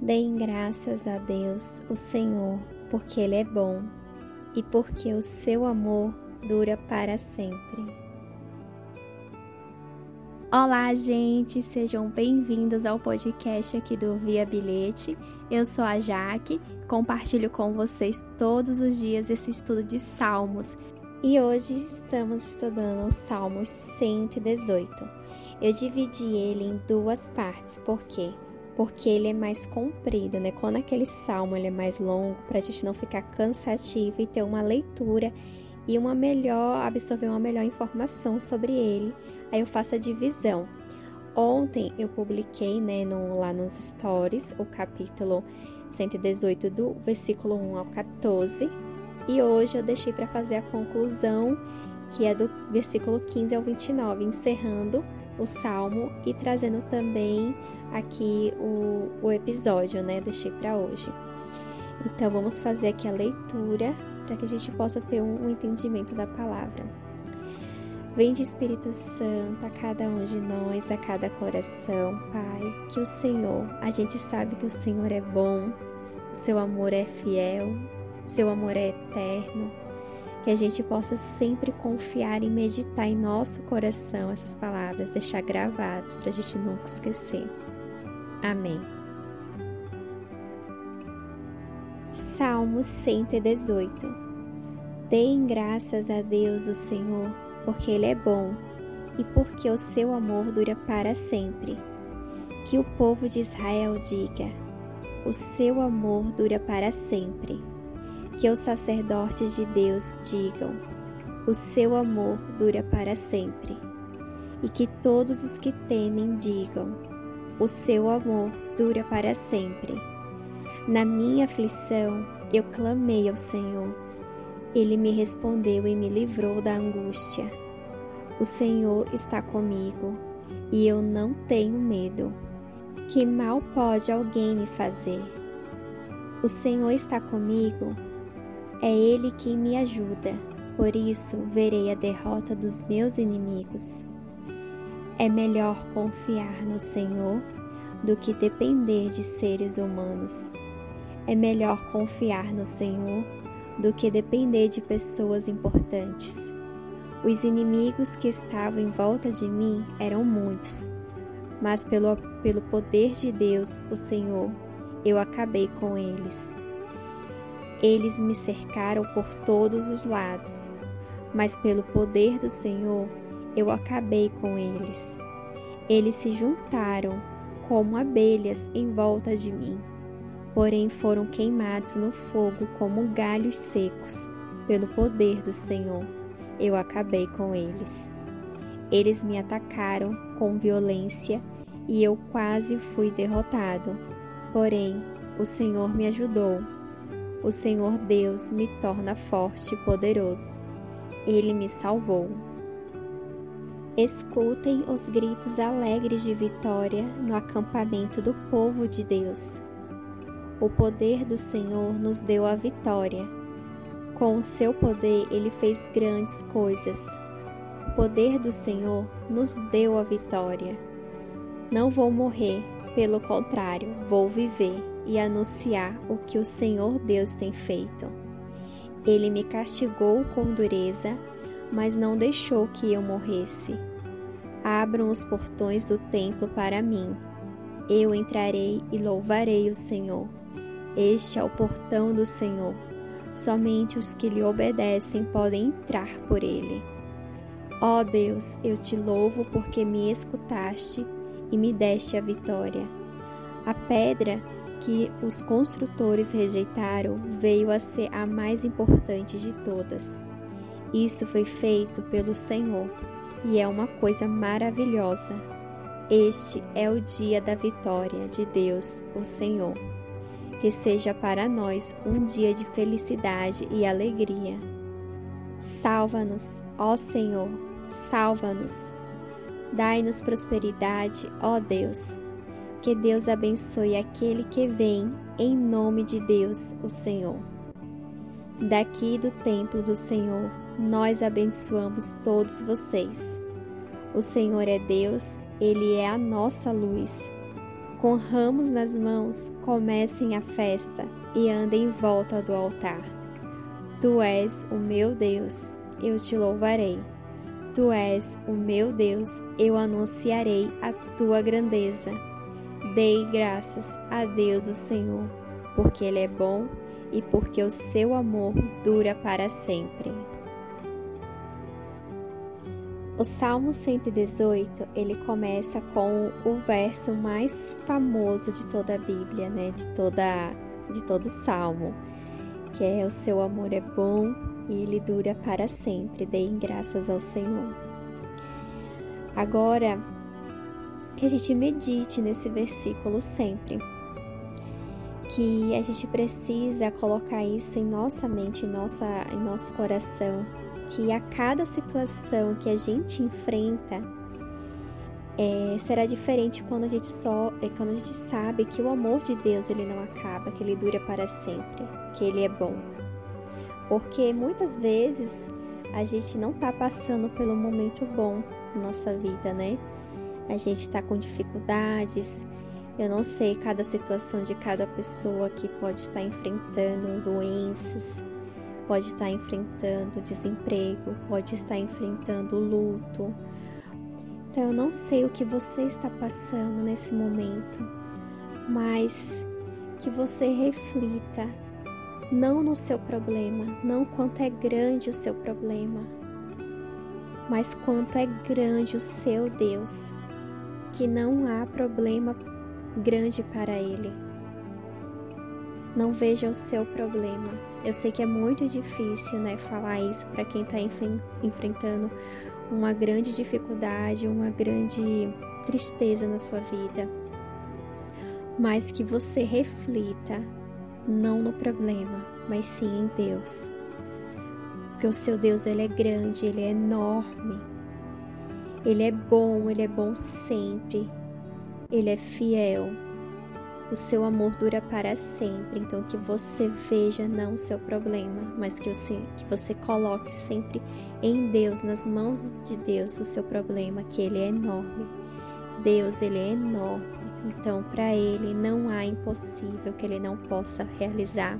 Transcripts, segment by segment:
Deem graças a Deus, o Senhor, porque Ele é bom e porque o seu amor dura para sempre. Olá, gente, sejam bem-vindos ao podcast aqui do Via Bilhete. Eu sou a Jaque, compartilho com vocês todos os dias esse estudo de Salmos e hoje estamos estudando o Salmo 118. Eu dividi ele em duas partes, por quê? Porque ele é mais comprido, né? Quando aquele salmo ele é mais longo, para a gente não ficar cansativo e ter uma leitura e uma melhor absorver uma melhor informação sobre ele, aí eu faço a divisão. Ontem eu publiquei, né, no, lá nos stories, o capítulo 118 do versículo 1 ao 14, e hoje eu deixei para fazer a conclusão, que é do versículo 15 ao 29, encerrando o salmo e trazendo também aqui o, o episódio, né? Deixei para hoje. Então vamos fazer aqui a leitura para que a gente possa ter um, um entendimento da palavra. Vem de Espírito Santo a cada um de nós, a cada coração, Pai, que o Senhor, a gente sabe que o Senhor é bom, o seu amor é fiel, seu amor é eterno, que a gente possa sempre confiar e meditar em nosso coração essas palavras, deixar gravadas para a gente nunca esquecer. Amém. Salmo 118 Deem graças a Deus, o Senhor, porque Ele é bom e porque o seu amor dura para sempre. Que o povo de Israel diga: O seu amor dura para sempre que os sacerdotes de Deus digam: O seu amor dura para sempre. E que todos os que temem digam: O seu amor dura para sempre. Na minha aflição, eu clamei ao Senhor. Ele me respondeu e me livrou da angústia. O Senhor está comigo e eu não tenho medo. Que mal pode alguém me fazer? O Senhor está comigo é Ele quem me ajuda, por isso verei a derrota dos meus inimigos. É melhor confiar no Senhor do que depender de seres humanos. É melhor confiar no Senhor do que depender de pessoas importantes. Os inimigos que estavam em volta de mim eram muitos, mas pelo, pelo poder de Deus, o Senhor, eu acabei com eles. Eles me cercaram por todos os lados, mas pelo poder do Senhor eu acabei com eles. Eles se juntaram como abelhas em volta de mim, porém foram queimados no fogo como galhos secos. Pelo poder do Senhor eu acabei com eles. Eles me atacaram com violência e eu quase fui derrotado. Porém, o Senhor me ajudou o Senhor Deus me torna forte e poderoso. Ele me salvou. Escutem os gritos alegres de vitória no acampamento do povo de Deus. O poder do Senhor nos deu a vitória. Com o seu poder, ele fez grandes coisas. O poder do Senhor nos deu a vitória. Não vou morrer, pelo contrário, vou viver e anunciar o que o Senhor Deus tem feito. Ele me castigou com dureza, mas não deixou que eu morresse. Abram os portões do templo para mim. Eu entrarei e louvarei o Senhor. Este é o portão do Senhor. Somente os que lhe obedecem podem entrar por ele. Ó Deus, eu te louvo porque me escutaste e me deste a vitória. A pedra que os construtores rejeitaram veio a ser a mais importante de todas. Isso foi feito pelo Senhor e é uma coisa maravilhosa. Este é o dia da vitória de Deus, o Senhor. Que seja para nós um dia de felicidade e alegria. Salva-nos, ó Senhor, salva-nos. Dai-nos prosperidade, ó Deus que Deus abençoe aquele que vem em nome de Deus, o Senhor. Daqui do templo do Senhor, nós abençoamos todos vocês. O Senhor é Deus, Ele é a nossa luz. Com ramos nas mãos, comecem a festa e andem em volta do altar. Tu és o meu Deus, eu te louvarei. Tu és o meu Deus, eu anunciarei a tua grandeza. Dei graças a Deus o Senhor, porque Ele é bom e porque o seu amor dura para sempre. O Salmo 118, ele começa com o verso mais famoso de toda a Bíblia, né? De toda de todo o Salmo, que é o seu amor é bom e ele dura para sempre. Deem graças ao Senhor. Agora que a gente medite nesse versículo sempre. Que a gente precisa colocar isso em nossa mente, em, nossa, em nosso coração, que a cada situação que a gente enfrenta é, será diferente quando a gente só é quando a gente sabe que o amor de Deus ele não acaba, que ele dura para sempre, que ele é bom. Porque muitas vezes a gente não está passando pelo momento bom na nossa vida, né? A gente está com dificuldades. Eu não sei cada situação de cada pessoa que pode estar enfrentando doenças, pode estar enfrentando desemprego, pode estar enfrentando luto. Então eu não sei o que você está passando nesse momento, mas que você reflita não no seu problema, não quanto é grande o seu problema, mas quanto é grande o seu Deus, que não há problema grande para ele. Não veja o seu problema. Eu sei que é muito difícil, né, falar isso para quem está enfrentando uma grande dificuldade, uma grande tristeza na sua vida. Mas que você reflita não no problema, mas sim em Deus. Porque o seu Deus ele é grande, ele é enorme. Ele é bom, ele é bom sempre. Ele é fiel o seu amor dura para sempre. Então que você veja não o seu problema, mas que você, que você coloque sempre em Deus, nas mãos de Deus, o seu problema, que ele é enorme. Deus, ele é enorme. Então, para ele não há impossível que ele não possa realizar.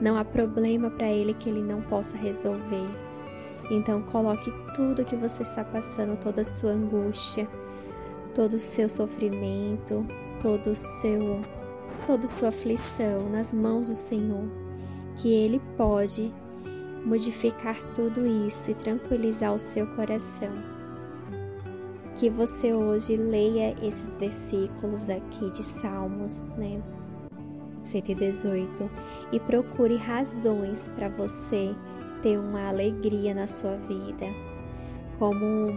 Não há problema para ele que ele não possa resolver. Então, coloque tudo que você está passando, toda a sua angústia, todo o seu sofrimento, todo o seu toda sua aflição nas mãos do Senhor, que ele pode modificar tudo isso e tranquilizar o seu coração. Que você hoje leia esses versículos aqui de Salmos, né? 118 e procure razões para você ter uma alegria na sua vida, como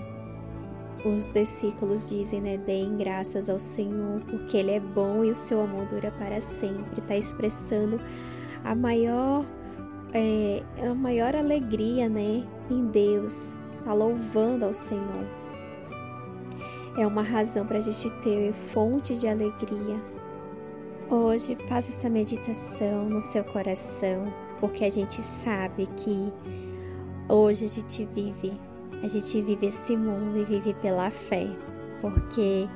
os versículos dizem, né? Deem graças ao Senhor, porque Ele é bom e o seu amor dura para sempre. Está expressando a maior, é, a maior alegria, né? Em Deus. Está louvando ao Senhor. É uma razão para a gente ter fonte de alegria. Hoje, faça essa meditação no seu coração, porque a gente sabe que hoje a gente vive a gente vive esse mundo e vive pela fé, porque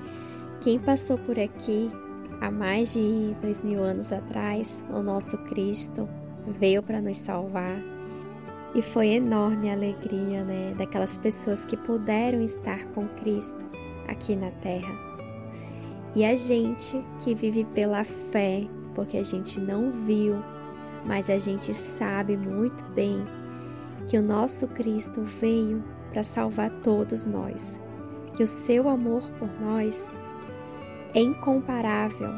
quem passou por aqui há mais de dois mil anos atrás, o nosso Cristo veio para nos salvar e foi enorme a alegria, né, daquelas pessoas que puderam estar com Cristo aqui na Terra. E a gente que vive pela fé, porque a gente não viu, mas a gente sabe muito bem que o nosso Cristo veio para salvar todos nós. Que o seu amor por nós é incomparável,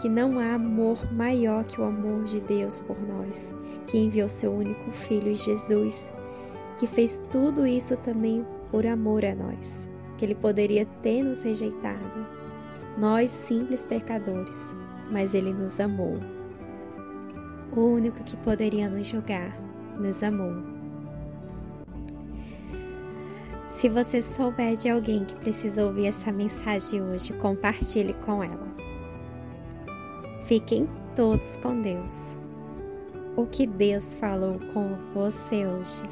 que não há amor maior que o amor de Deus por nós, que enviou seu único filho Jesus, que fez tudo isso também por amor a nós, que ele poderia ter nos rejeitado, nós simples pecadores, mas ele nos amou. O único que poderia nos julgar nos amou se você souber de alguém que precisa ouvir essa mensagem hoje, compartilhe com ela. Fiquem todos com Deus. O que Deus falou com você hoje?